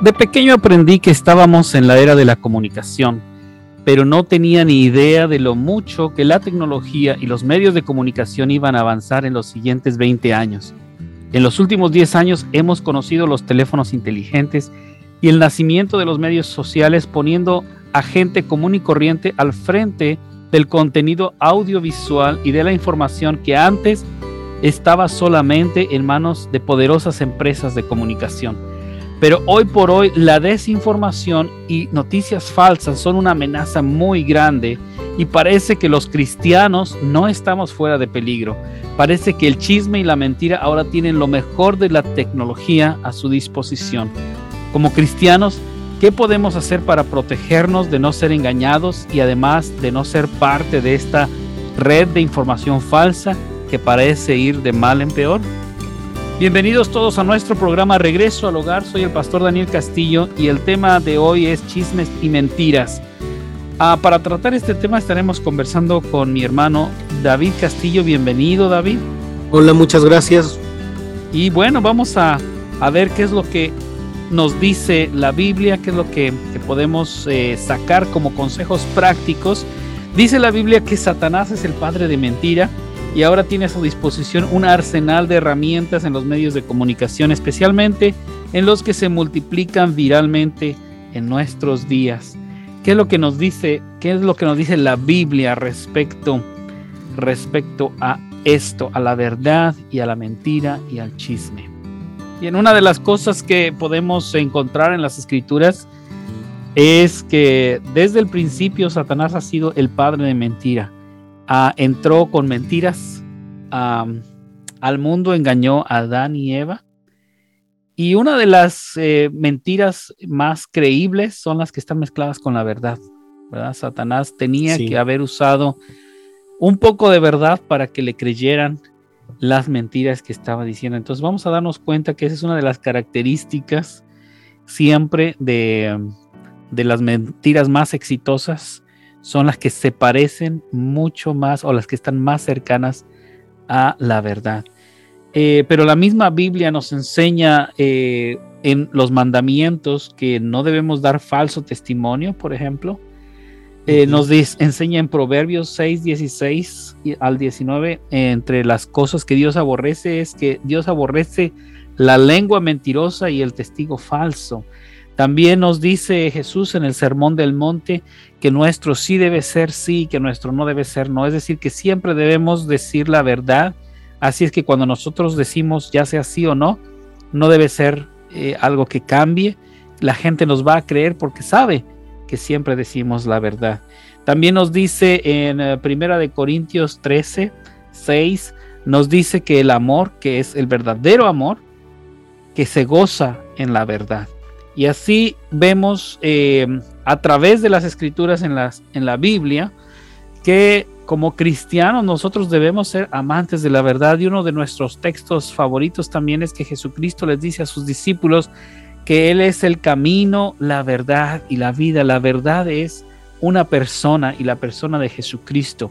De pequeño aprendí que estábamos en la era de la comunicación, pero no tenía ni idea de lo mucho que la tecnología y los medios de comunicación iban a avanzar en los siguientes 20 años. En los últimos 10 años hemos conocido los teléfonos inteligentes y el nacimiento de los medios sociales poniendo a gente común y corriente al frente del contenido audiovisual y de la información que antes estaba solamente en manos de poderosas empresas de comunicación. Pero hoy por hoy la desinformación y noticias falsas son una amenaza muy grande y parece que los cristianos no estamos fuera de peligro. Parece que el chisme y la mentira ahora tienen lo mejor de la tecnología a su disposición. Como cristianos, ¿qué podemos hacer para protegernos de no ser engañados y además de no ser parte de esta red de información falsa que parece ir de mal en peor? Bienvenidos todos a nuestro programa Regreso al Hogar. Soy el pastor Daniel Castillo y el tema de hoy es chismes y mentiras. Ah, para tratar este tema estaremos conversando con mi hermano David Castillo. Bienvenido David. Hola, muchas gracias. Y bueno, vamos a, ver qué es lo que nos dice la Biblia, qué es lo que, podemos eh, sacar como consejos prácticos. Dice la Biblia que Satanás es el padre de mentira y ahora tiene a su disposición un arsenal de herramientas en los medios de comunicación, especialmente en los que se multiplican viralmente en nuestros días. ¿Qué es lo que nos dice, qué es lo que nos dice la Biblia respecto respecto a esto, a la verdad y a la mentira y al chisme? Y en una de las cosas que podemos encontrar en las escrituras es que desde el principio Satanás ha sido el padre de mentira Ah, entró con mentiras al mundo, engañó a Adán y Eva. Y una de las eh, mentiras más creíbles son las que están mezcladas con la verdad. ¿verdad? Satanás tenía que haber usado un poco de verdad para que le creyeran las mentiras que estaba diciendo. Entonces vamos a darnos cuenta que esa es una de las características siempre de, de las mentiras más exitosas son las que se parecen mucho más o las que están más cercanas a la verdad. Eh, pero la misma Biblia nos enseña eh, en los mandamientos que no debemos dar falso testimonio, por ejemplo. Eh, nos enseña en Proverbios 6, 16 al 19, entre las cosas que Dios aborrece es que Dios aborrece la lengua mentirosa y el testigo falso. También nos dice Jesús en el Sermón del Monte que nuestro sí debe ser sí, que nuestro no debe ser no. Es decir, que siempre debemos decir la verdad. Así es que cuando nosotros decimos ya sea sí o no, no debe ser eh, algo que cambie. La gente nos va a creer porque sabe que siempre decimos la verdad. También nos dice en eh, Primera de Corintios 13, 6, nos dice que el amor, que es el verdadero amor, que se goza en la verdad. Y así vemos eh, a través de las escrituras en, las, en la Biblia que como cristianos nosotros debemos ser amantes de la verdad y uno de nuestros textos favoritos también es que Jesucristo les dice a sus discípulos que Él es el camino, la verdad y la vida. La verdad es una persona y la persona de Jesucristo.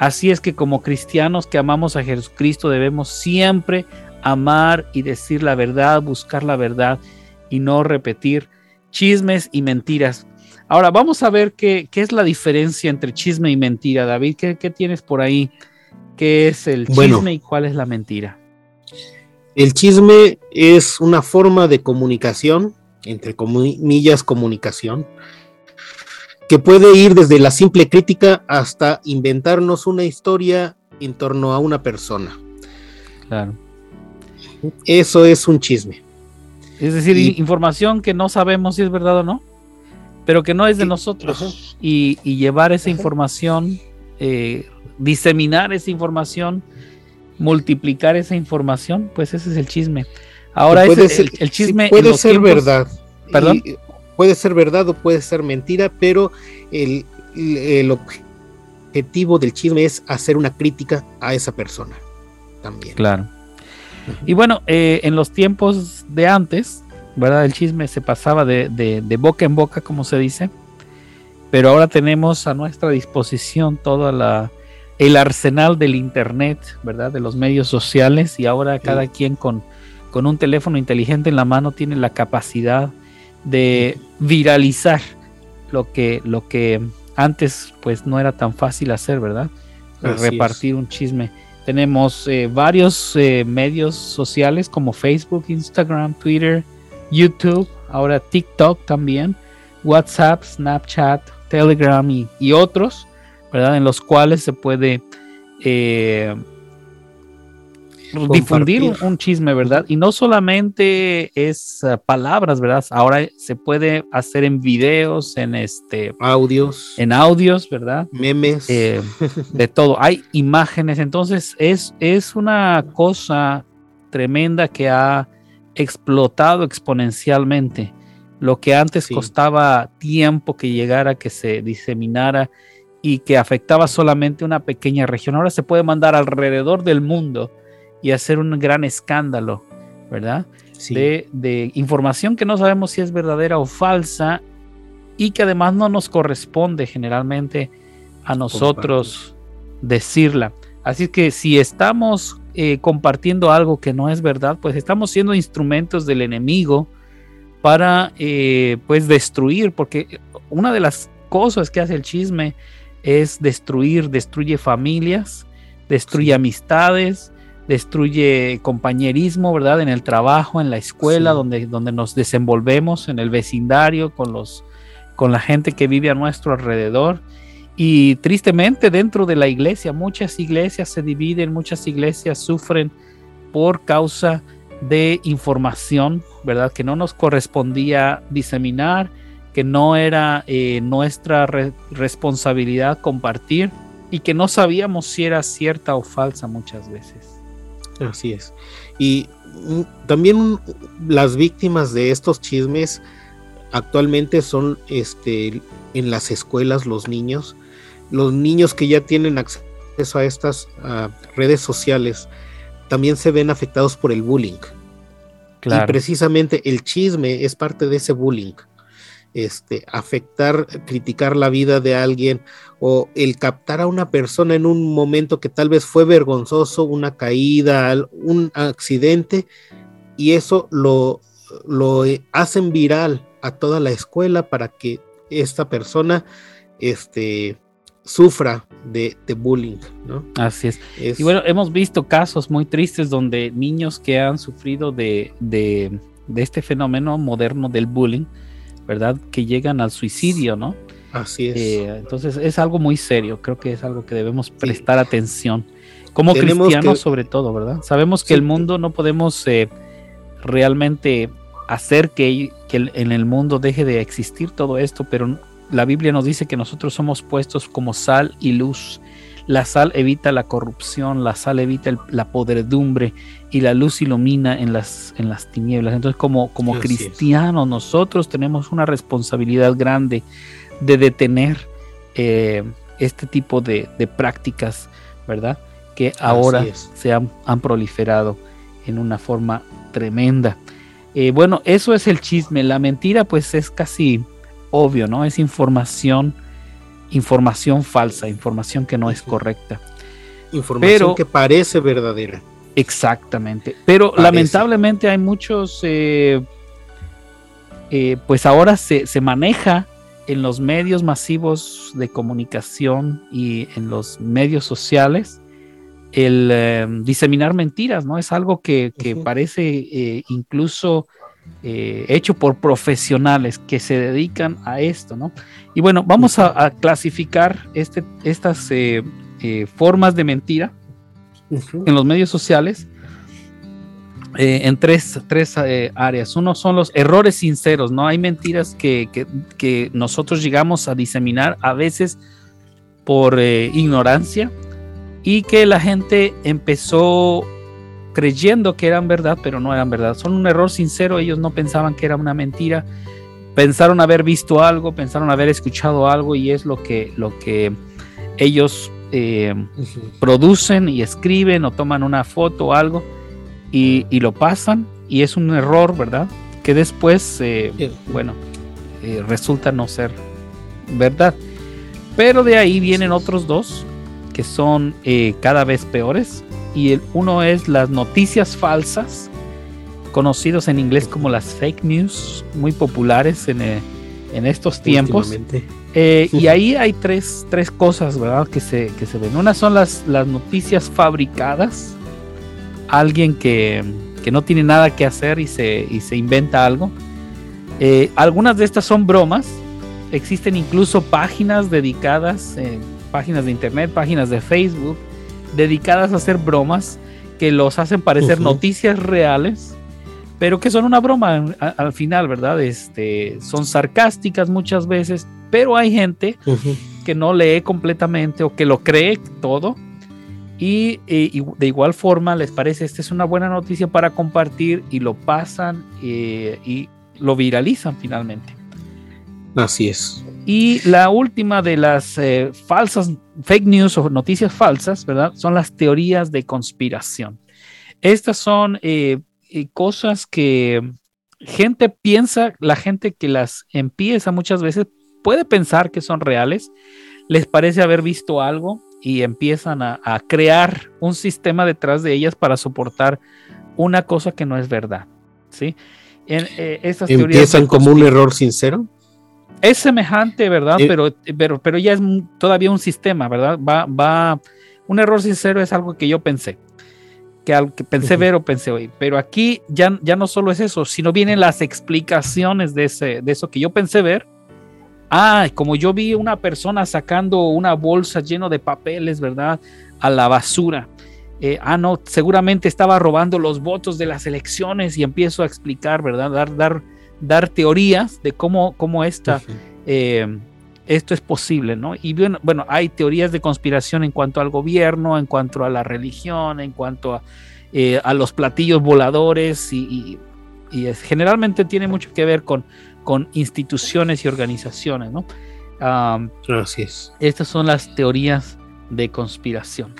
Así es que como cristianos que amamos a Jesucristo debemos siempre amar y decir la verdad, buscar la verdad y no repetir chismes y mentiras. Ahora vamos a ver qué, es la diferencia entre chisme y mentira. David, ¿qué, tienes por ahí? ¿Qué es el chisme y cuál es la mentira? El chisme es una forma de comunicación, entre comillas comunicación, que puede ir desde la simple crítica hasta inventarnos una historia en torno a una persona. Claro. Eso es un chisme. Es decir, información que no sabemos si es verdad o no, pero que no es de nosotros. Y, llevar esa información, eh, diseminar esa información, multiplicar esa información, pues ese es el chisme. Ahora es el, chisme. puede ser verdad. Perdón. puede ser verdad o puede ser mentira, pero el, el objetivo del chisme es hacer una crítica a esa persona también. Claro. Y bueno, eh, en los tiempos de antes, ¿verdad? El chisme se pasaba de, boca en boca, como se dice, pero ahora tenemos a nuestra disposición toda la, el arsenal del Internet, ¿verdad? De los medios sociales y ahora cada quien con, con un teléfono inteligente en la mano tiene la capacidad de viralizar lo que, lo que antes pues no era tan fácil hacer, ¿verdad? Repartir un chisme. Tenemos eh, varios eh, medios sociales como Facebook, Instagram, Twitter, YouTube, ahora TikTok también, WhatsApp, Snapchat, Telegram y, otros, ¿verdad? En los cuales se puede eh, difundir un, chisme, ¿verdad? Y no solamente es eh, palabras, ¿verdad? Ahora se puede hacer en videos, en este audios, en audios, ¿verdad? Memes, eh, de todo. Hay imágenes, entonces es, es una cosa tremenda que ha explotado exponencialmente. Lo que antes costaba tiempo que llegara, que se diseminara y que afectaba solamente una pequeña región, ahora se puede mandar alrededor del mundo y hacer un gran escándalo, ¿verdad? De, información que no sabemos si es verdadera o falsa y que además no nos corresponde generalmente a nosotros decirla. Así que si estamos eh, compartiendo algo que no es verdad, pues estamos siendo instrumentos del enemigo para eh, pues destruir, porque una de las cosas que hace el chisme es destruir, destruye familias, destruye amistades, destruye compañerismo, ¿verdad? En el trabajo, en la escuela, donde, donde nos desenvolvemos, en el vecindario, con, los, con la gente que vive a nuestro alrededor. Y tristemente dentro de la iglesia, muchas iglesias se dividen, muchas iglesias sufren por causa de información, ¿verdad? Que no nos correspondía diseminar, que no era eh, nuestra responsabilidad compartir y que no sabíamos si era cierta o falsa muchas veces. Así es. Y mm, también las víctimas de estos chismes actualmente son este, en las escuelas los niños, los niños que ya tienen acceso a estas redes sociales también se ven afectados por el bullying. Y precisamente el chisme es parte de ese bullying. Este, afectar, criticar la vida de alguien o el captar a una persona en un momento que tal vez fue vergonzoso, una caída, un accidente, y eso lo, lo hacen viral a toda la escuela para que esta persona este, sufra de, bullying, ¿no? Así es. Y bueno, hemos visto casos muy tristes donde niños que han sufrido de, de, este fenómeno moderno del bullying, ¿verdad? Que llegan al suicidio, ¿no? Así es. Eh, entonces es algo muy serio, creo que es algo que debemos prestar atención. Como cristianos sobre todo, ¿verdad? Sabemos que el mundo no podemos eh, realmente hacer que, que en el mundo deje de existir todo esto, pero la Biblia nos dice que nosotros somos puestos como sal y luz. La sal evita la corrupción, la sal evita la podredumbre y la luz ilumina en las, en las tinieblas. Entonces, como, como cristianos, nosotros tenemos una responsabilidad grande de detener eh, este tipo de, prácticas, ¿verdad? Que ahora se han, proliferado en una forma tremenda. Eh, bueno, eso es el chisme. La mentira, pues es casi obvio, ¿no? Es información, información falsa, información que no es correcta. Información que parece verdadera. Exactamente. Pero lamentablemente hay muchos, eh, eh, pues ahora se, se, maneja en los medios masivos de comunicación y en los medios sociales el eh, diseminar mentiras, ¿no? Es algo que, parece incluso eh, hecho por profesionales que se dedican a esto, ¿no? Y bueno, vamos a, clasificar este, estas eh, eh, formas de mentira en los medios sociales en tres, tres áreas. Uno son los errores sinceros, ¿no? Hay mentiras que, que nosotros llegamos a diseminar a veces por ignorancia y que la gente empezó creyendo que eran verdad, pero no eran verdad. Son un error sincero, ellos no pensaban que era una mentira, pensaron haber visto algo, pensaron haber escuchado algo y es lo que, lo que ellos eh, producen y escriben o toman una foto o algo y, lo pasan y es un error, ¿verdad? Que después, eh, bueno, eh, resulta no ser verdad. Pero de ahí vienen otros dos que son eh, cada vez peores. Y el, uno es las noticias falsas, conocidos en inglés como las fake news, muy populares en, eh, en estos tiempos. Eh, y ahí hay tres, tres cosas, ¿verdad? Que se, que se ven. Una son las, las noticias fabricadas. Alguien que, que no tiene nada que hacer y se, y se inventa algo. Eh, algunas de estas son bromas. Existen incluso páginas dedicadas, eh, páginas de internet, páginas de Facebook, dedicadas a hacer bromas que los hacen parecer noticias reales, pero que son una broma al final, ¿verdad? Este, son sarcásticas muchas veces, pero hay gente que no lee completamente o que lo cree todo y, de igual forma les parece esta es una buena noticia para compartir y lo pasan eh, y lo viralizan finalmente. Así es. Y la última de las eh, falsas fake news o noticias falsas, ¿verdad? Son las teorías de conspiración. Estas son eh, cosas que gente piensa, la gente que las empieza muchas veces puede pensar que son reales, les parece haber visto algo y empiezan a, crear un sistema detrás de ellas para soportar una cosa que no es verdad. ¿sí? En, eh, ¿Empiezan como un error sincero? Es semejante, ¿verdad? Eh, pero, pero, pero ya es todavía un sistema, ¿verdad? Va, va, un error sincero es algo que yo pensé, que, que pensé ver o pensé oír. Pero aquí ya, ya no solo es eso, sino vienen las explicaciones de, ese, de eso que yo pensé ver Ah, como yo vi una persona sacando una bolsa lleno de papeles, ¿verdad? A la basura. Eh, ah, no, seguramente estaba robando los votos de las elecciones y empiezo a explicar, ¿verdad? Dar, dar, dar teorías de cómo, cómo esta, eh, esto es posible, ¿no? Y bueno, bueno, hay teorías de conspiración en cuanto al gobierno, en cuanto a la religión, en cuanto a, eh, a los platillos voladores y, y, generalmente tiene mucho que ver con con instituciones y organizaciones, ¿no? Así es. Estas son las teorías de conspiración.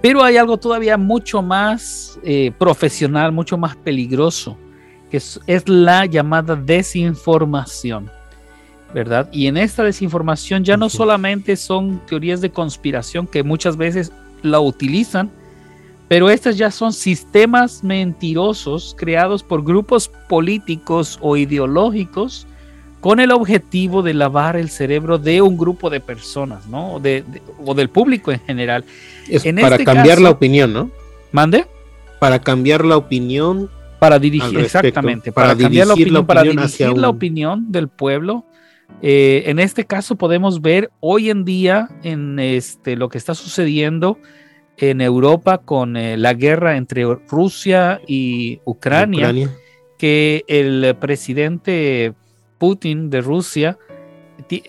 Pero hay algo todavía mucho más eh, profesional, mucho más peligroso, que es, la llamada desinformación, ¿verdad? Y en esta desinformación ya no solamente son teorías de conspiración que muchas veces la utilizan, pero estas ya son sistemas mentirosos creados por grupos políticos o ideológicos con el objetivo de lavar el cerebro de un grupo de personas, ¿no? O, de, o del público en general. Es para este cambiar la opinión, ¿no? ¿Mande? Para cambiar la opinión. Para dirigir, exactamente, para, cambiar la opinión, para dirigir la opinión del pueblo. Eh, en este caso podemos ver hoy en día en este, lo que está sucediendo en Europa con eh, la guerra entre Rusia y Ucrania, que el presidente Putin de Rusia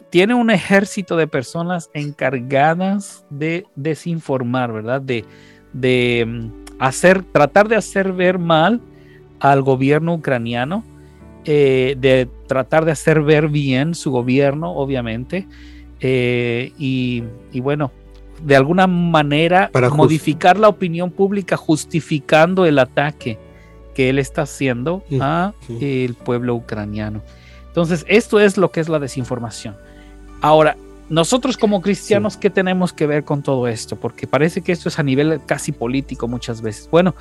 tiene un ejército de personas encargadas de desinformar, ¿verdad? De, de mm, hacer, tratar de hacer ver mal al gobierno ucraniano, eh, de tratar de hacer ver bien su gobierno, obviamente. Eh, y, y, bueno, de alguna manera Para modificar la opinión pública justificando el ataque que él está haciendo a el pueblo ucraniano. Entonces, esto es lo que es la desinformación. Ahora, nosotros como cristianos, ¿qué tenemos que ver con todo esto? Porque parece que esto es a nivel casi político muchas veces. Bueno,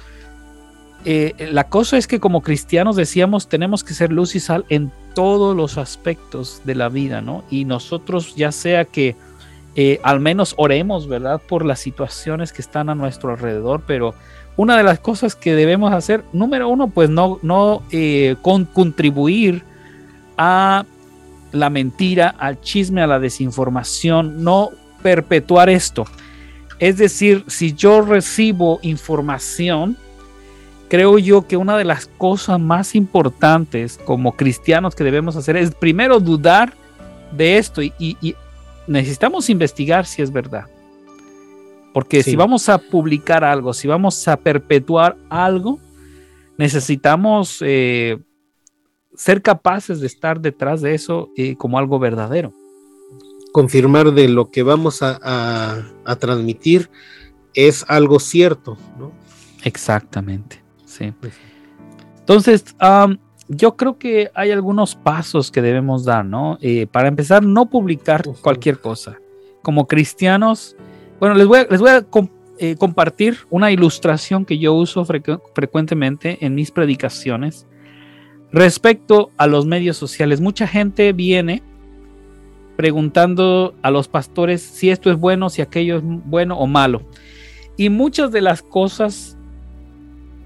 eh, la cosa es que como cristianos decíamos, tenemos que ser luz y sal en todos los aspectos de la vida, ¿no? Y nosotros, ya sea que eh, al menos oremos, ¿verdad? Por las situaciones que están a nuestro alrededor, pero una de las cosas que debemos hacer, número uno, pues no, no eh, contribuir a la mentira, al chisme, a la desinformación, no perpetuar esto. Es decir, si yo recibo información, creo yo que una de las cosas más importantes como cristianos que debemos hacer es primero dudar de esto y, necesitamos investigar si es verdad. Porque si vamos a publicar algo, si vamos a perpetuar algo, necesitamos eh, ser capaces de estar detrás de eso eh, como algo verdadero. Confirmar de lo que vamos a, transmitir es algo cierto, ¿no? Exactamente, sí. Pues Entonces, yo creo que hay algunos pasos que debemos dar, ¿no? Eh, para empezar, no publicar cualquier cosa. Como cristianos, Bueno, les voy a, les voy a eh, compartir una ilustración que yo uso frecuentemente en mis predicaciones respecto a los medios sociales. Mucha gente viene preguntando a los pastores si esto es bueno, si aquello es bueno o malo. Y muchas de las cosas,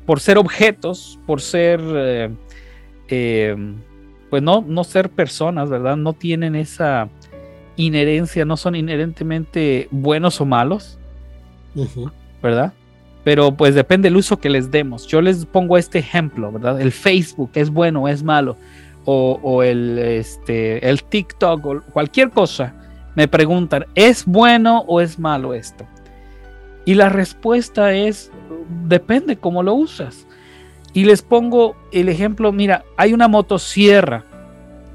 por ser objetos, por ser, eh, eh, pues no, no ser personas, ¿verdad? No tienen esa inherencia, no son inherentemente buenos o malos, ¿verdad? Pero pues depende del uso que les demos. Yo les pongo este ejemplo, ¿verdad? El Facebook es bueno o es malo o, el, este, el TikTok o cualquier cosa, me preguntan, ¿es bueno o es malo esto? Y la respuesta es, depende cómo lo usas. Y les pongo el ejemplo, mira, hay una motosierra,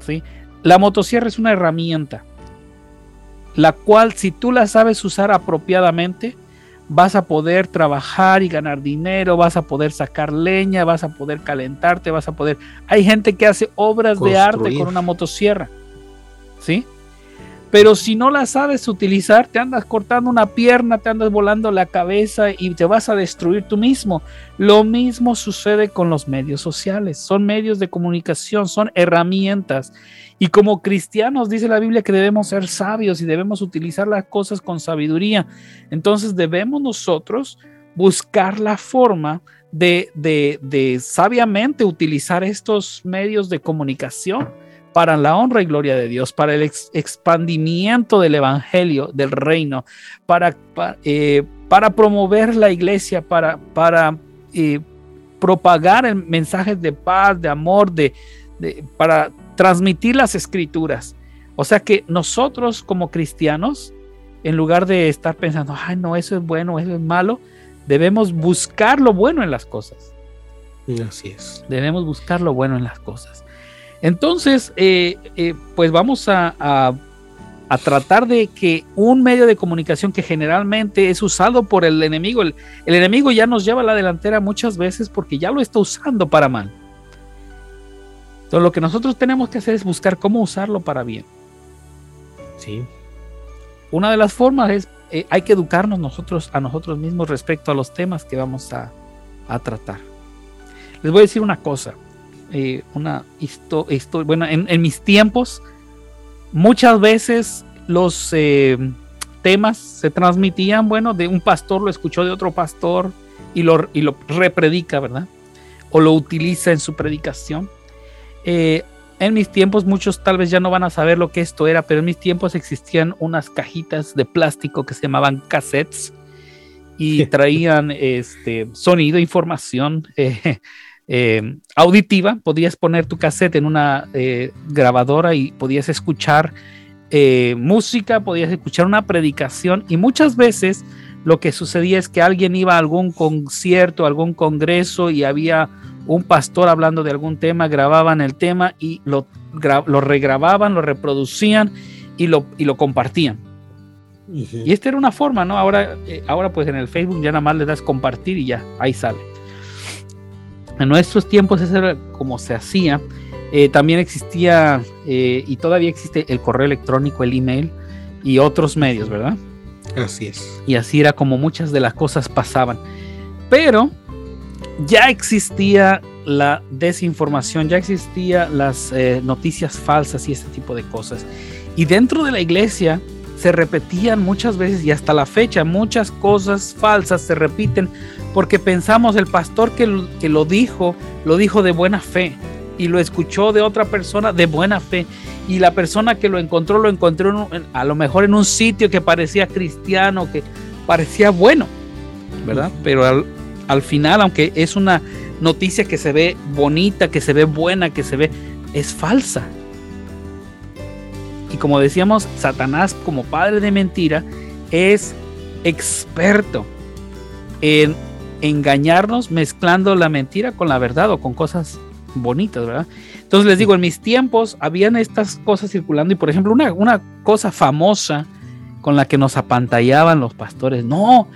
¿sí? La motosierra es una herramienta, la cual si tú la sabes usar apropiadamente, vas a poder trabajar y ganar dinero, vas a poder sacar leña, vas a poder calentarte, vas a poder... Hay gente que hace obras de arte con una motosierra, ¿sí? Pero si no la sabes utilizar, te andas cortando una pierna, te andas volando la cabeza y te vas a destruir tú mismo. Lo mismo sucede con los medios sociales. Son medios de comunicación, son herramientas. Y como cristianos dice la Biblia que debemos ser sabios y debemos utilizar las cosas con sabiduría. Entonces debemos nosotros buscar la forma de, de, sabiamente utilizar estos medios de comunicación para la honra y gloria de Dios, para el expandimiento del Evangelio, del reino, para, eh, para, promover la iglesia, para, para eh, propagar mensajes de paz, de amor, de, de, para transmitir las escrituras. O sea que nosotros como cristianos, en lugar de estar pensando, ay, no, eso es bueno, eso es malo, debemos buscar lo bueno en las cosas. Así es. Debemos buscar lo bueno en las cosas. Entonces, eh, eh, pues vamos a, a, tratar de que un medio de comunicación que generalmente es usado por el enemigo, el, el enemigo ya nos lleva a la delantera muchas veces porque ya lo está usando para mal. Entonces lo que nosotros tenemos que hacer es buscar cómo usarlo para bien. Sí. Una de las formas es, eh, hay que educarnos nosotros a nosotros mismos respecto a los temas que vamos a, tratar. Les voy a decir una cosa, eh, una historia, bueno, en, mis tiempos, muchas veces los eh, temas se transmitían, bueno, de un pastor lo escuchó de otro pastor y lo, y lo repredica, ¿verdad? O lo utiliza en su predicación. Eh, en mis tiempos, muchos tal vez ya no van a saber lo que esto era, pero en mis tiempos existían unas cajitas de plástico que se llamaban cassettes y traían este sonido, información eh, eh, auditiva. Podías poner tu cassette en una grabadora y podías escuchar música, podías escuchar una predicación y muchas veces lo que sucedía es que alguien iba a algún concierto, algún congreso y había un pastor hablando de algún tema, grababan el tema y lo, lo regrababan, lo reproducían y lo, y lo compartían. Y esta era una forma, ¿no? Ahora, eh, ahora pues en el Facebook ya nada más le das compartir y ya, ahí sale. En nuestros tiempos eso era como se hacía. Eh, también existía eh, y todavía existe el correo electrónico, el email y otros medios, ¿verdad? Así es. Y así era como muchas de las cosas pasaban. Pero ya existía la desinformación, ya existía las eh, noticias falsas y este tipo de cosas. Y dentro de la iglesia se repetían muchas veces y hasta la fecha muchas cosas falsas se repiten porque pensamos el pastor que, que lo dijo, lo dijo de buena fe y lo escuchó de otra persona de buena fe y la persona que lo encontró lo encontró a lo mejor en un sitio que parecía cristiano, que parecía bueno, ¿verdad? Pero al, al final, aunque es una noticia que se ve bonita, que se ve buena, que se ve, es falsa. Y como decíamos, Satanás como padre de mentira es experto en engañarnos mezclando la mentira con la verdad o con cosas bonitas, ¿verdad? Entonces les digo, en mis tiempos habían estas cosas circulando y por ejemplo una, una cosa famosa con la que nos apantallaban los pastores, no,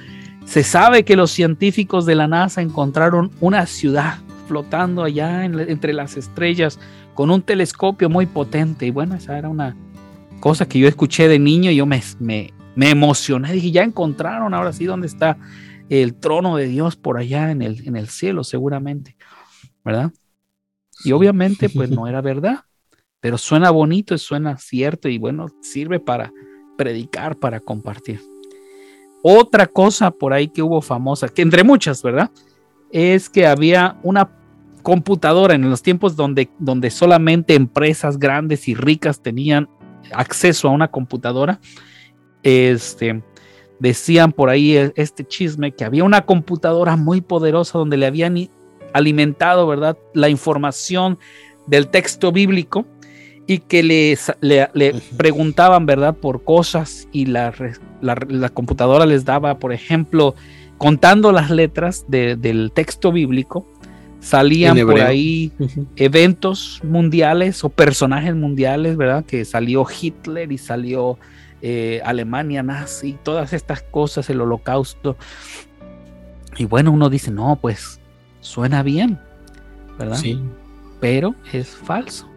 se sabe que los científicos de la NASA encontraron una ciudad flotando allá entre las estrellas con un telescopio muy potente. Y bueno, esa era una cosa que yo escuché de niño y yo me, me, me emocioné, dije, ya encontraron, ahora sí, ¿dónde está el trono de Dios por allá en el, en el cielo, seguramente? ¿Verdad? Y obviamente, pues no era verdad, pero suena bonito, suena cierto y bueno, sirve para predicar, para compartir. Otra cosa por ahí que hubo famosa, que entre muchas, ¿verdad? Es que había una computadora en los tiempos donde, donde solamente empresas grandes y ricas tenían acceso a una computadora. Este, decían por ahí e, este chisme que había una computadora muy poderosa donde le habían alimentado, ¿verdad? La información del texto bíblico y que le, le, preguntaban, ¿verdad? Por cosas y la, la, computadora les daba, por ejemplo, contando las letras del texto bíblico, salían por ahí eventos mundiales o personajes mundiales, ¿verdad? Que salió Hitler y salió eh, Alemania nazi, todas estas cosas, el holocausto. Y bueno, uno dice, no, pues suena bien, ¿verdad? Sí. Pero es falso.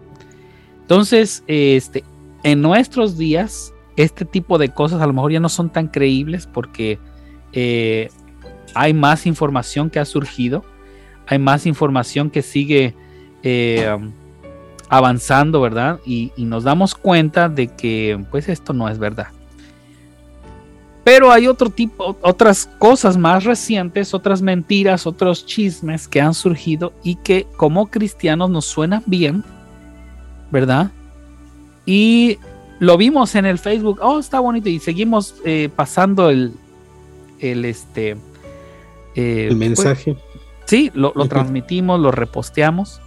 Entonces, este, en nuestros días, este tipo de cosas a lo mejor ya no son tan creíbles porque eh, hay más información que ha surgido, hay más información que sigue eh, avanzando, ¿verdad? Y, y, nos damos cuenta de que pues esto no es verdad. Pero hay otro tipo, otras cosas más recientes, otras mentiras, otros chismes que han surgido y que como cristianos nos suenan bien, ¿verdad? Y lo vimos en el Facebook, oh, está bonito, y seguimos eh, pasando el, el, este, eh, el pues, mensaje. sí, lo, transmitimos, lo reposteamos,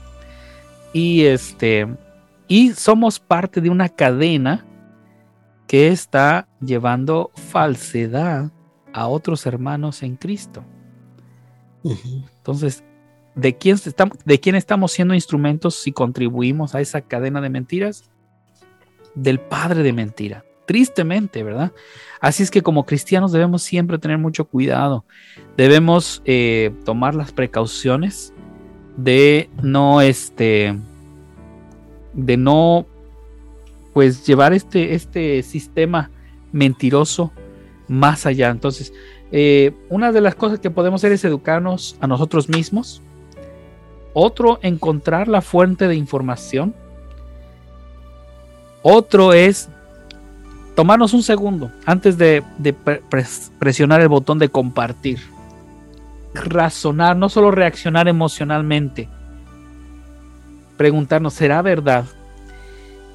y este, y somos parte de una cadena que está llevando falsedad a otros hermanos en Cristo. Entonces, ¿de quién, estamos, ¿de quién estamos siendo instrumentos si contribuimos a esa cadena de mentiras? Del padre de mentira. Tristemente, ¿verdad? Así es que como cristianos debemos siempre tener mucho cuidado. Debemos eh, tomar las precauciones de no, este, de no, pues llevar este, este sistema mentiroso más allá. Entonces, eh, una de las cosas que podemos hacer es educarnos a nosotros mismos, otro, encontrar la fuente de información. Otro es tomarnos un segundo antes de, presionar el botón de compartir. Razonar, no solo reaccionar emocionalmente. Preguntarnos, ¿será verdad?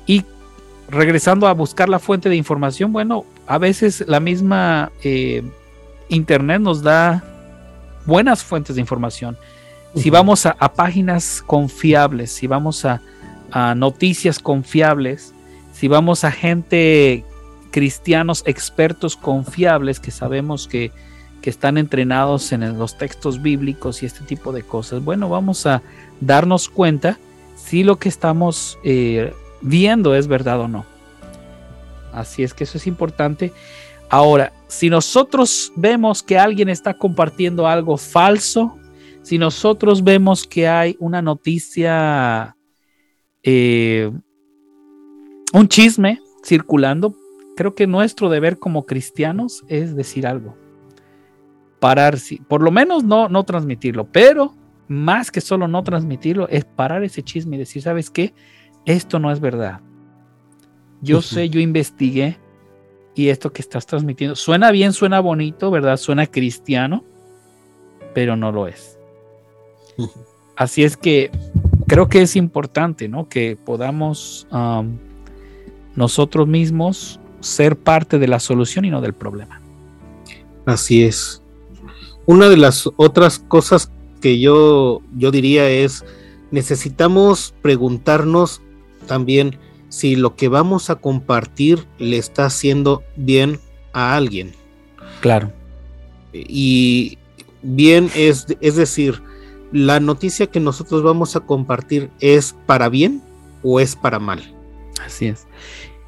Y regresando a buscar la fuente de información, bueno, a veces la misma eh, Internet nos da buenas fuentes de información. Si vamos a, páginas confiables, si vamos a, noticias confiables, si vamos a gente cristianos expertos confiables que sabemos que, están entrenados en los textos bíblicos y este tipo de cosas, bueno, vamos a darnos cuenta si lo que estamos eh, viendo es verdad o no. Así es que eso es importante. Ahora, si nosotros vemos que alguien está compartiendo algo falso, si nosotros vemos que hay una noticia, eh, un chisme circulando, creo que nuestro deber como cristianos es decir algo. Parar, por lo menos no, no transmitirlo, pero más que solo no transmitirlo, es parar ese chisme y decir, ¿sabes qué? Esto no es verdad. Yo sé, yo investigué y esto que estás transmitiendo suena bien, suena bonito, ¿verdad? Suena cristiano, pero no lo es. Así es que creo que es importante, ¿no? Que podamos nosotros mismos ser parte de la solución y no del problema. Así es. Una de las otras cosas que yo, yo diría es, necesitamos preguntarnos también si lo que vamos a compartir le está haciendo bien a alguien. Claro. Y bien es, es decir, la noticia que nosotros vamos a compartir es para bien o es para mal. Así es.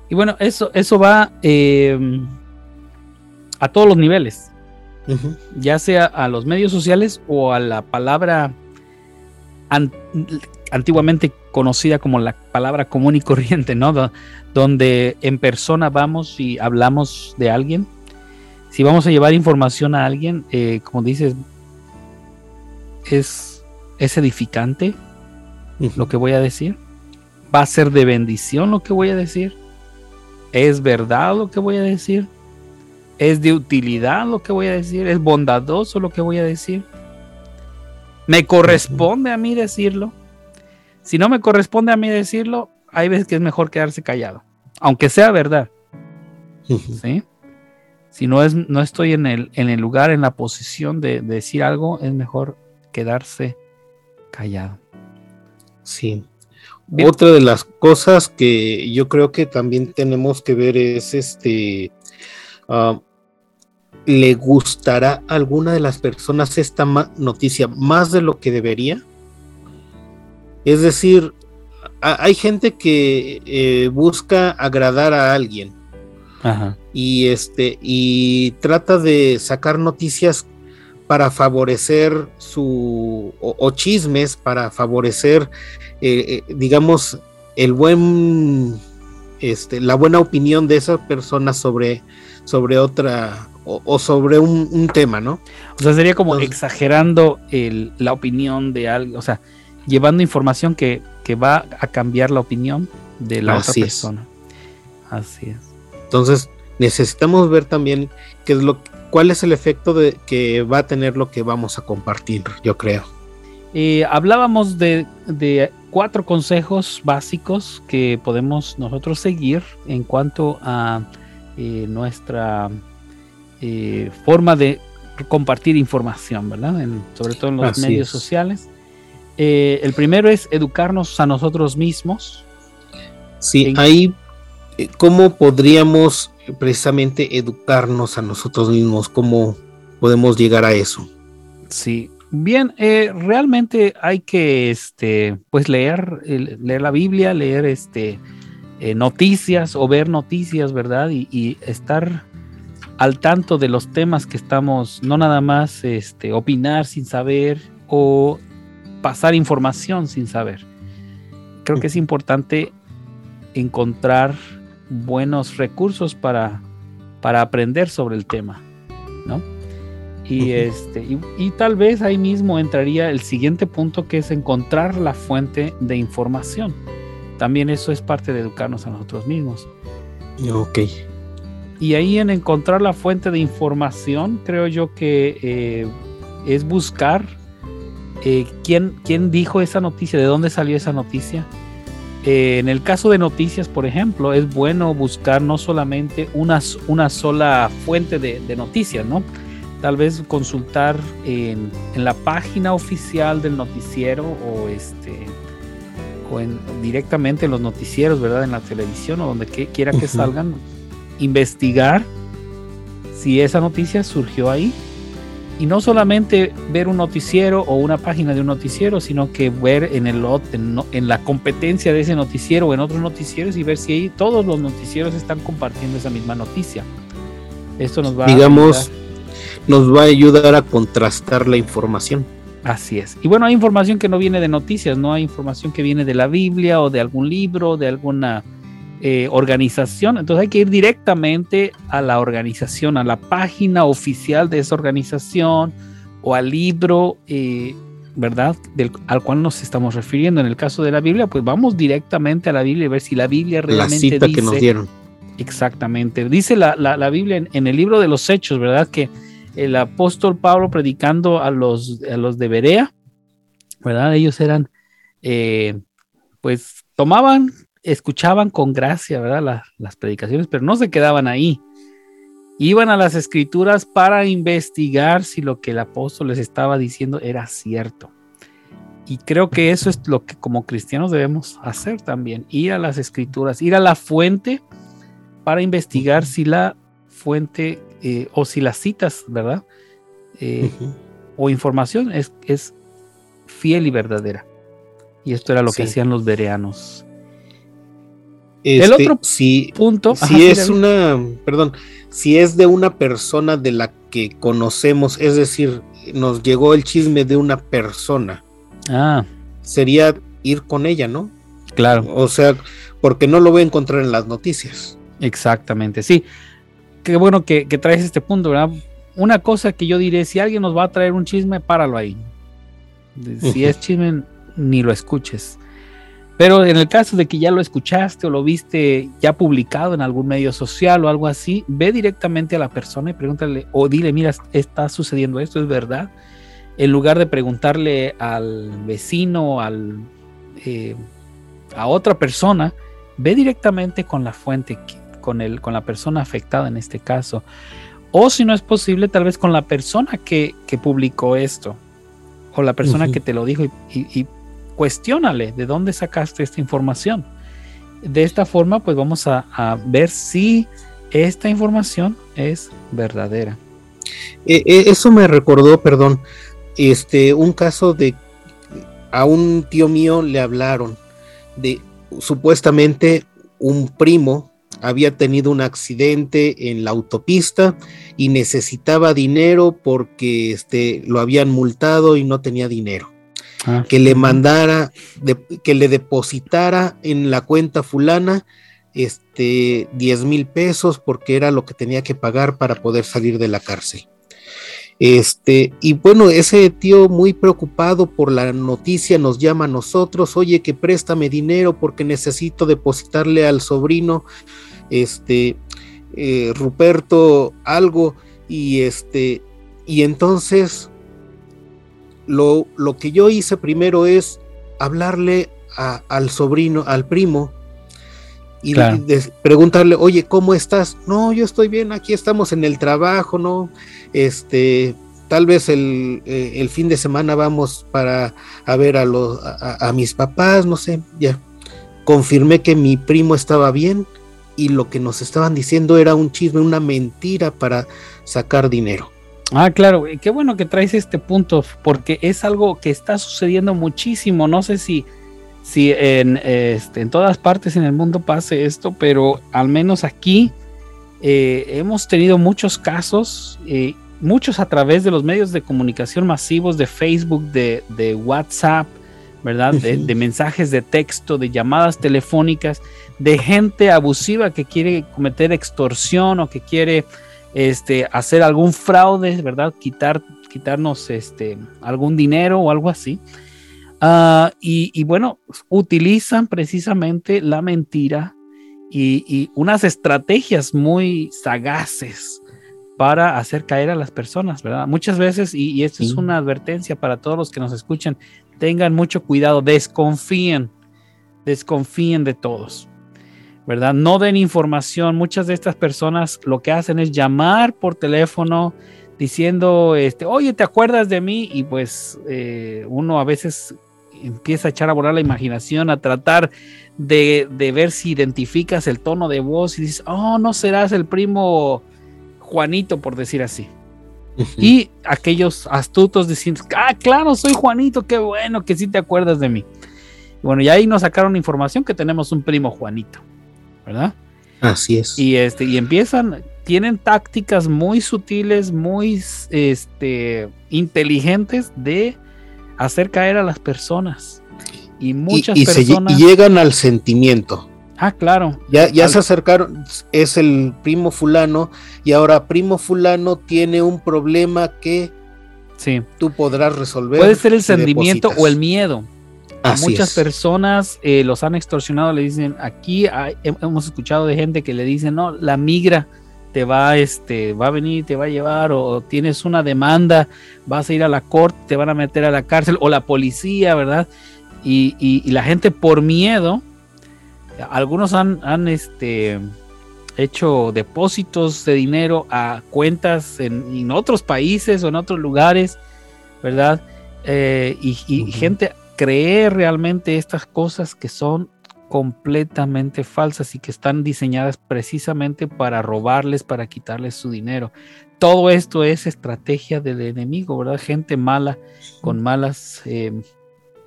Y bueno, eso, eso va eh, a todos los niveles, ya sea a los medios sociales o a la palabra antiguamente conocida como la palabra común y corriente, ¿no? donde en persona vamos y hablamos de alguien si vamos a llevar información a alguien, eh, como dices, es, es edificante lo que voy a decir. Va a ser de bendición lo que voy a decir. Es verdad lo que voy a decir. Es de utilidad lo que voy a decir. Es bondadoso lo que voy a decir. Me corresponde a mí decirlo. Si no me corresponde a mí decirlo, hay veces que es mejor quedarse callado, aunque sea verdad. ¿Sí? Si no, es, no estoy en el, en el lugar, en la posición de, decir algo, es mejor quedarse callado. Sí. Otra de las cosas que yo creo que también tenemos que ver es este. Ah, ¿Le gustará a alguna de las personas esta noticia más de lo que debería? Es decir, hay gente que eh, busca agradar a alguien y este y trata de sacar noticias para favorecer su o, chismes para favorecer eh, eh, digamos el buen este la buena opinión de esa persona sobre sobre otra o, sobre un, tema, ¿no? O sea, sería como exagerando la opinión de algo, o sea, llevando información que, va a cambiar la opinión de la otra persona. Así es. Entonces, necesitamos ver también qué es lo cuál es el efecto de, que va a tener lo que vamos a compartir, yo creo. Eh, hablábamos de, cuatro consejos básicos que podemos nosotros seguir en cuanto a eh, nuestra eh, forma de compartir información, ¿verdad? sobre todo en los medios sociales. Eh, el primero es educarnos a nosotros mismos. Sí, ahí, ¿cómo podríamos precisamente educarnos a nosotros mismos? ¿Cómo podemos llegar a eso? Sí, bien, realmente hay que, este, pues leer, leer la Biblia, leer, este, noticias o ver noticias, ¿verdad? y estar al tanto de los temas que estamos, no nada más este, opinar sin saber o pasar información sin saber. Creo que es importante encontrar buenos recursos para, para aprender sobre el tema, ¿no? Y, este, y, tal vez ahí mismo entraría el siguiente punto que es encontrar la fuente de información. También eso es parte de educarnos a nosotros mismos. Ok. Y ahí en encontrar la fuente de información, creo yo que eh, es buscar eh, quién, quién dijo esa noticia, de dónde salió esa noticia. Eh, en el caso de noticias, por ejemplo, es bueno buscar no solamente una, una sola fuente de, noticias, ¿no? Tal vez consultar en, la página oficial del noticiero o este o en, directamente en los noticieros, ¿verdad? En la televisión o donde quiera que salgan, investigar si esa noticia surgió ahí. Y no solamente ver un noticiero o una página de un noticiero, sino que ver en, el, en, en la competencia de ese noticiero o en otros noticieros y ver si ahí todos los noticieros están compartiendo esa misma noticia. Esto nos va Digamos, nos va a ayudar a contrastar la información. Así es. Y bueno, hay información que no viene de noticias, no hay información que viene de la Biblia o de algún libro, de alguna eh, organización, entonces hay que ir directamente a la organización, a la página oficial de esa organización o al libro, eh, ¿verdad? Del, al cual nos estamos refiriendo. En el caso de la Biblia, pues vamos directamente a la Biblia y ver si la Biblia realmente la cita que nos dieron. Exactamente. Dice la, la, Biblia en, el libro de los Hechos, ¿verdad? Que el apóstol Pablo predicando a los, a los de Berea, ¿verdad? Ellos eran, eh, pues tomaban escuchaban con gracia, ¿verdad? las predicaciones, pero no se quedaban ahí. Iban a las escrituras para investigar si lo que el apóstol les estaba diciendo era cierto. Y creo que eso es lo que como cristianos debemos hacer también, ir a las escrituras, ir a la fuente para investigar si la fuente eh, o si las citas, ¿verdad? Eh, o información es, es, fiel y verdadera. Y esto era lo que hacían los bereanos el este, otro si, punto. Si es una, perdón, si es de una persona de la que conocemos, es decir, nos llegó el chisme de una persona. Ah. Sería ir con ella, ¿no? Claro. O sea, porque no lo voy a encontrar en las noticias. Exactamente, sí. Qué bueno que, traes este punto, ¿verdad? Una cosa que yo diré, si alguien nos va a traer un chisme, páralo ahí. Si es chisme, ni lo escuches. Pero en el caso de que ya lo escuchaste o lo viste ya publicado en algún medio social o algo así, ve directamente a la persona y pregúntale o dile, mira, está sucediendo esto, es verdad. En lugar de preguntarle al vecino, al, eh, a otra persona, ve directamente con la fuente, con, el, con la persona afectada en este caso. O si no es posible, tal vez con la persona que, publicó esto o la persona que te lo dijo y cuestiónale de dónde sacaste esta información. De esta forma, pues vamos a, ver si esta información es verdadera. Eh, eh, eso me recordó, perdón, este, un caso de a un tío mío le hablaron de supuestamente un primo había tenido un accidente en la autopista y necesitaba dinero porque este, lo habían multado y no tenía dinero. Ah. que le mandara, que le depositara en la cuenta fulana este 10 mil pesos porque era lo que tenía que pagar para poder salir de la cárcel. Este, y bueno, ese tío muy preocupado por la noticia nos llama a nosotros, oye, que préstame dinero porque necesito depositarle al sobrino, este, eh, Ruperto, algo, y este, y entonces lo, que yo hice primero es hablarle al sobrino, al primo, y preguntarle, oye, ¿cómo estás? No, yo estoy bien, aquí estamos en el trabajo, ¿no? Este, tal vez el, eh, fin de semana vamos para a ver a, los, a, mis papás, no sé, ya. Confirmé que mi primo estaba bien y lo que nos estaban diciendo era un chisme, una mentira para sacar dinero. Ah, claro, qué bueno que traes este punto, porque es algo que está sucediendo muchísimo. No sé si, si en, este, en todas partes en el mundo pase esto, pero al menos aquí eh, hemos tenido muchos casos, eh, muchos a través de los medios de comunicación masivos, de Facebook, de, WhatsApp, ¿verdad? de, mensajes de texto, de llamadas telefónicas, de gente abusiva que quiere cometer extorsión o que quiere este, hacer algún fraude, ¿verdad? Quitar, quitarnos este, algún dinero o algo así. Ah, y, bueno, utilizan precisamente la mentira y, unas estrategias muy sagaces para hacer caer a las personas, ¿verdad? Muchas veces, y, y esto es una advertencia para todos los que nos escuchan, tengan mucho cuidado, desconfíen, desconfíen de todos. ¿verdad? No den información. Muchas de estas personas lo que hacen es llamar por teléfono diciendo, este, oye, ¿te acuerdas de mí? Y pues eh, uno a veces empieza a echar a volar la imaginación, a tratar de, ver si identificas el tono de voz y dices, oh, no serás el primo Juanito, por decir así. Y aquellos astutos diciendo, ah, claro, soy Juanito, qué bueno que sí te acuerdas de mí. bueno, y ahí nos sacaron información que tenemos un primo Juanito. ¿verdad? Así es. Y este, y empiezan, tienen tácticas muy sutiles, muy este, inteligentes de hacer caer a las personas. Y muchas personas. y llegan al sentimiento. Ah, claro. Ya, ya se acercaron, es el primo fulano, y ahora primo fulano tiene un problema que sí. tú podrás resolver. Puede ser el sentimiento o el miedo muchas personas eh, los han extorsionado, le dicen, aquí hemos escuchado de gente que le dicen, no, la migra te va, este, va a venir, te va a llevar, o, tienes una demanda, vas a ir a la corte, te van a meter a la cárcel, o la policía, ¿verdad? Y, la gente por miedo, algunos han, han este, hecho depósitos de dinero a cuentas en, otros países o en otros lugares, ¿verdad? Eh, y, gente creer realmente estas cosas que son completamente falsas y que están diseñadas precisamente para robarles, para quitarles su dinero. Todo esto es estrategia del enemigo, ¿verdad? Gente mala, con malas, eh,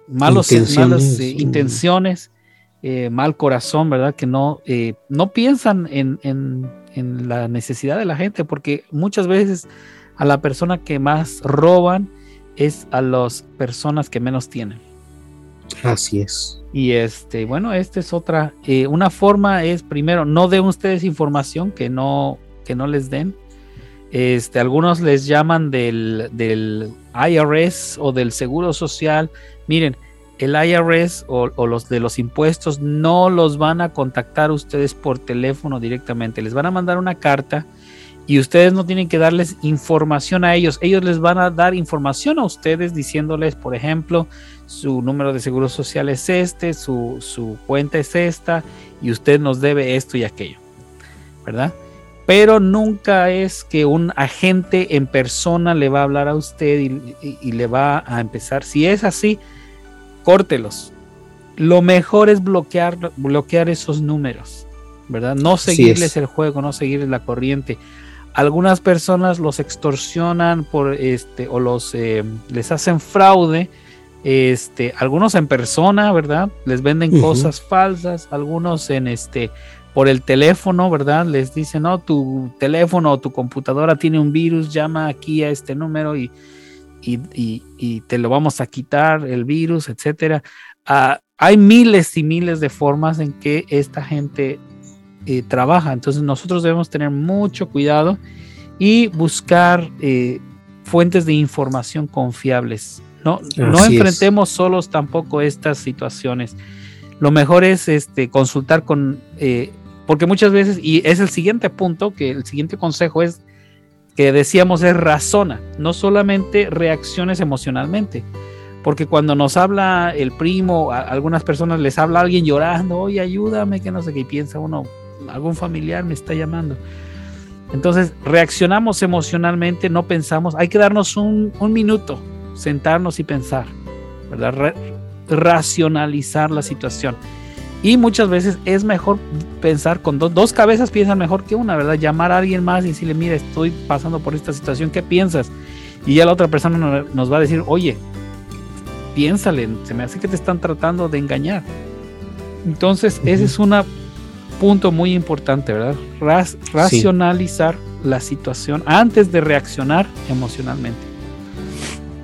malos, intenciones, malas eh, intenciones eh, mal corazón, ¿verdad? Que no, no piensan en, en la necesidad de la gente, porque muchas veces a la persona que más roban es a las personas que menos tienen. Así es. Y este, bueno, esta es otra. Eh, una forma es, primero, no den ustedes información que no, que no les den. Este, algunos les llaman del, del IRS o del Seguro Social. Miren, el IRS o, los de los impuestos no los van a contactar ustedes por teléfono directamente. Les van a mandar una carta y ustedes no tienen que darles información a ellos. Ellos les van a dar información a ustedes diciéndoles, por ejemplo, su número de seguro social es este, su, su cuenta es esta y usted nos debe esto y aquello. ¿Verdad? pero nunca es que un agente en persona le va a hablar a usted y, le va a empezar. Si es así, córtelos. Lo mejor es bloquear, bloquear esos números, ¿verdad? No seguirles el juego, no seguirles la corriente. Algunas personas los extorsionan por este o los eh, les hacen fraude. Este, algunos en persona, ¿verdad? Les venden cosas falsas, algunos en este por el teléfono, ¿verdad? Les dicen, no, tu teléfono o tu computadora tiene un virus, llama aquí a este número y, y, te lo vamos a quitar, el virus, etcétera. Ah, hay miles y miles de formas en que esta gente eh, trabaja, entonces nosotros debemos tener mucho cuidado y buscar eh, fuentes de información confiables. No, no enfrentemos solos tampoco estas situaciones. Lo mejor es este, consultar con eh, porque muchas veces, y es el siguiente punto, que el siguiente consejo es que decíamos es razona, no solamente reacciones emocionalmente. Porque cuando nos habla el primo, a algunas personas les habla alguien llorando, oye, ayúdame, que no sé qué, piensa uno, algún familiar me está llamando. Entonces reaccionamos emocionalmente, no pensamos, hay que darnos un, minuto, sentarnos y pensar, ¿verdad? racionalizar la situación. Y muchas veces es mejor pensar con dos, cabezas piensan mejor que una, ¿verdad? Llamar a alguien más y decirle, mira, estoy pasando por esta situación, ¿qué piensas? Y ya la otra persona nos va a decir, oye, piénsale, se me hace que te están tratando de engañar. Entonces, ese es un punto muy importante, ¿verdad? racionalizar la situación antes de reaccionar emocionalmente.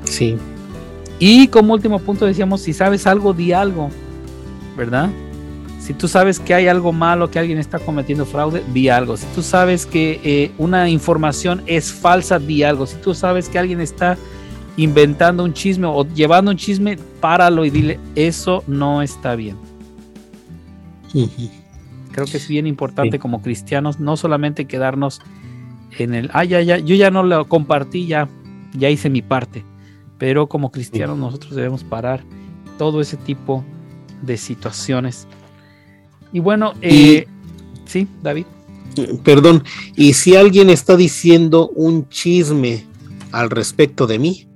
Sí. Y como último punto decíamos, si sabes algo, di algo, ¿verdad? Si tú sabes que hay algo malo, que alguien está cometiendo fraude, di algo. Si tú sabes que eh, una información es falsa, di algo. Si tú sabes que alguien está inventando un chisme o llevando un chisme, páralo y dile, eso no está bien. Creo que es bien importante como cristianos no solamente quedarnos en el, ah, ya, ya, yo ya no lo compartí, ya, ya hice mi parte, pero como cristianos nosotros debemos parar todo ese tipo de situaciones y bueno, eh, sí, David. Perdón, ¿y si alguien está diciendo un chisme al respecto de mí?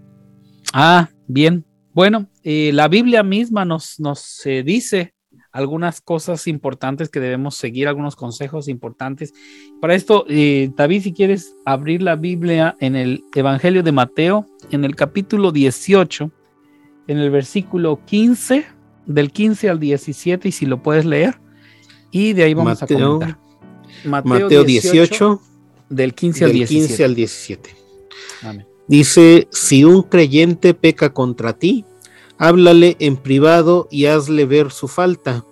Ah, bien. Bueno, eh, la Biblia misma nos, nos eh, dice algunas cosas importantes que debemos seguir, algunos consejos importantes. Para esto, David, si quieres abrir la Biblia en el Evangelio de Mateo, en el capítulo 18, en el versículo 15, del 15 al 17, y si lo puedes leer. Y de ahí vamos a comentar. Mateo, 18, del 15 al 17. 15 al 17. Dice, si un creyente peca contra ti, háblale en privado y hazle ver su falta.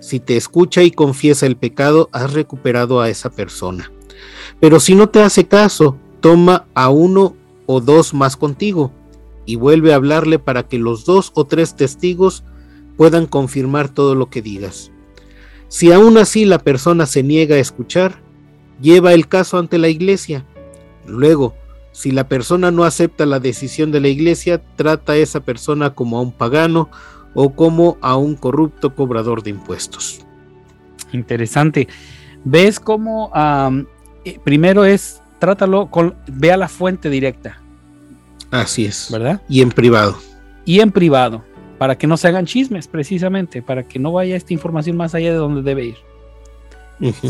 Si te escucha y confiesa el pecado, has recuperado a esa persona. Pero si no te hace caso, toma a uno o dos más contigo y vuelve a hablarle para que los dos o tres testigos puedan confirmar todo lo que digas. Si aún así la persona se niega a escuchar, lleva el caso ante la iglesia. Luego, si la persona no acepta la decisión de la iglesia, trata a esa persona como a un pagano o como a un corrupto cobrador de impuestos. Interesante. ¿Ves cómo eh, primero es, trátalo con, ve a la fuente directa? Así es. ¿Verdad? Y en privado. Y en privado para que no se hagan chismes precisamente, para que no vaya esta información más allá de donde debe ir.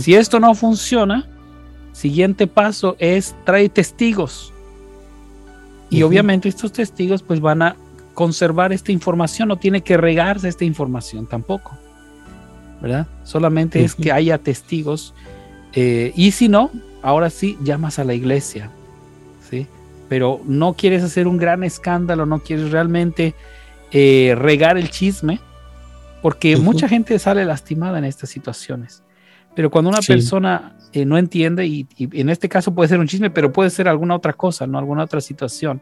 Si esto no funciona, siguiente paso es trae testigos. Y obviamente estos testigos pues van a conservar esta información, no tiene que regarse esta información tampoco. ¿Verdad? Solamente es que haya testigos. Eh, y si no, ahora sí llamas a la iglesia. ¿sí? Pero no quieres hacer un gran escándalo, no quieres realmente eh, regar el chisme, porque mucha gente sale lastimada en estas situaciones. Pero cuando una persona eh, no entiende, y, en este caso puede ser un chisme, pero puede ser alguna otra cosa, ¿no? Alguna otra situación.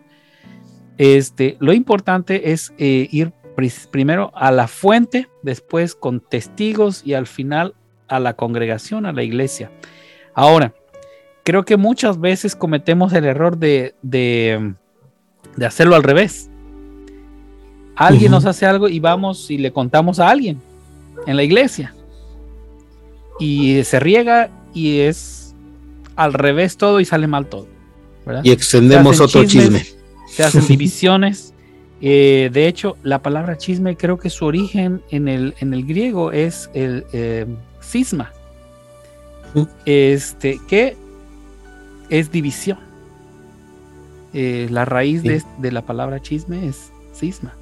Este, lo importante es eh, ir primero a la fuente, después con testigos y al final a la congregación, a la iglesia. Ahora, creo que muchas veces cometemos el error de, de, hacerlo al revés. Alguien nos hace algo y vamos y le contamos a alguien en la iglesia. Y se riega y es al revés todo y sale mal todo. Y extendemos otro chisme. Se hacen divisiones. Eh, de hecho, la palabra chisme creo que su origen en el, en el griego es el eh, cisma. Este, que es división. Eh, la raíz de, la palabra chisme es cisma.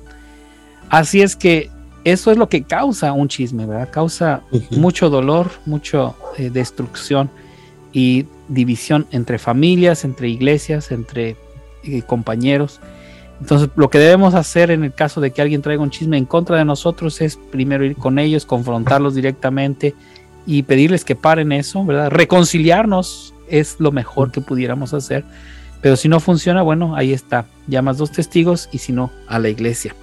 Así es que eso es lo que causa un chisme, ¿verdad? Causa mucho dolor, mucha eh, destrucción y división entre familias, entre iglesias, entre eh, compañeros. Entonces, lo que debemos hacer en el caso de que alguien traiga un chisme en contra de nosotros es primero ir con ellos, confrontarlos directamente y pedirles que paren eso, ¿verdad? Reconciliarnos es lo mejor que pudiéramos hacer. Pero si no funciona, bueno, ahí está. Llamas dos testigos y si no, a la iglesia.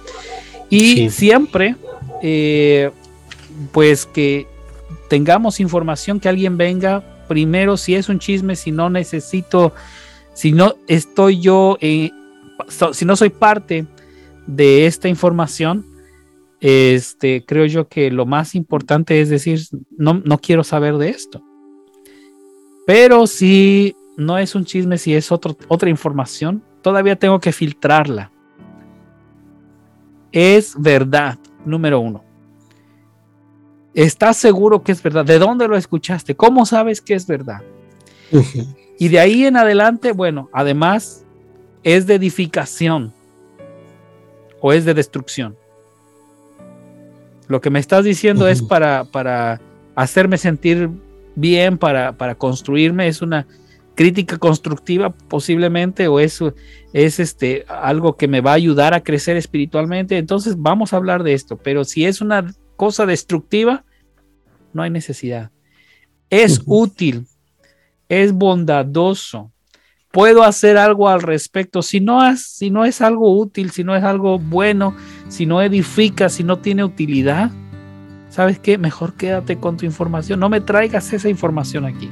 Y siempre, eh, pues que tengamos información, que alguien venga primero, si es un chisme, si no necesito, si no estoy yo, eh, si no soy parte de esta información, este, creo yo que lo más importante es decir, no, no quiero saber de esto. Pero si no es un chisme, si es otra información, todavía tengo que filtrarla. Es verdad, número uno. ¿Estás seguro que es verdad? ¿De dónde lo escuchaste? ¿Cómo sabes que es verdad? Y de ahí en adelante, bueno, además es de edificación o es de destrucción. Lo que me estás diciendo es para, para hacerme sentir bien para, para construirme, es una crítica constructiva posiblemente o es, es este, algo que me va a ayudar a crecer espiritualmente, entonces vamos a hablar de esto, pero si es una cosa destructiva, no hay necesidad. Es útil, es bondadoso, puedo hacer algo al respecto. Si no, es, si no es algo útil, si no es algo bueno, si no edifica, si no tiene utilidad, ¿sabes qué? Mejor quédate con tu información. No me traigas esa información aquí.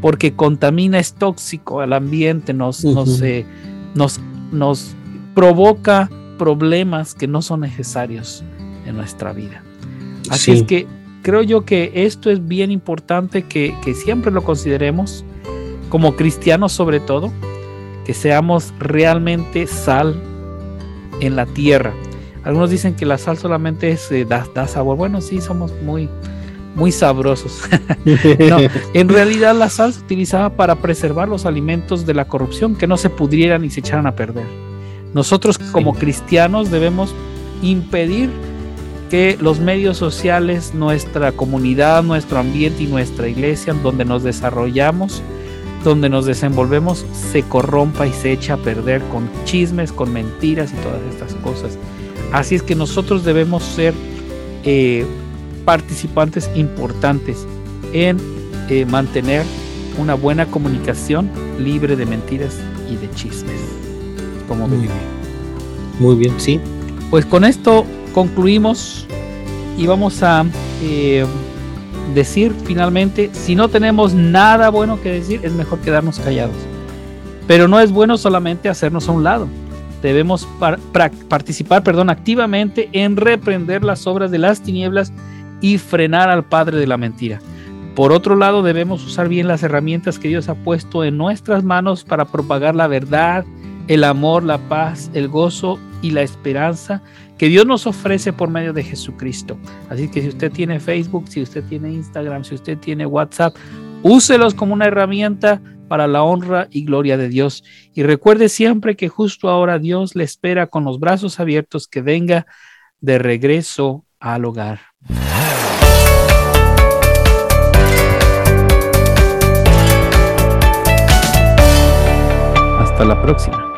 Porque contamina, es tóxico al ambiente, nos, eh, nos, nos, provoca problemas que no son necesarios en nuestra vida. Así es que creo yo que esto es bien importante que, que siempre lo consideremos, como cristianos sobre todo, que seamos realmente sal en la tierra. Algunos dicen que la sal solamente es, eh, da, sabor. Bueno, sí, somos muy, muy sabrosos. no, en realidad la sal se utilizaba para preservar los alimentos de la corrupción, que no se pudrieran y se echaran a perder. Nosotros como cristianos debemos impedir que los medios sociales, nuestra comunidad, nuestro ambiente y nuestra iglesia, donde nos desarrollamos, donde nos desenvolvemos, se corrompa y se echa a perder con chismes, con mentiras y todas estas cosas. Así es que nosotros debemos ser eh, participantes importantes en eh, mantener una buena comunicación libre de mentiras y de chismes. Como Muy bien. Muy bien, sí. Pues con esto concluimos y vamos a eh, decir finalmente, si no tenemos nada bueno que decir, es mejor quedarnos callados. Pero no es bueno solamente hacernos a un lado debemos participar perdón, activamente en reprender las obras de las tinieblas y frenar al padre de la mentira. Por otro lado, debemos usar bien las herramientas que Dios ha puesto en nuestras manos para propagar la verdad, el amor, la paz, el gozo y la esperanza que Dios nos ofrece por medio de Jesucristo. Así que si usted tiene Facebook, si usted tiene Instagram, si usted tiene WhatsApp, úselos como una herramienta para la honra y gloria de Dios. Y recuerde siempre que justo ahora Dios le espera con los brazos abiertos que venga de regreso al hogar. Hasta la próxima.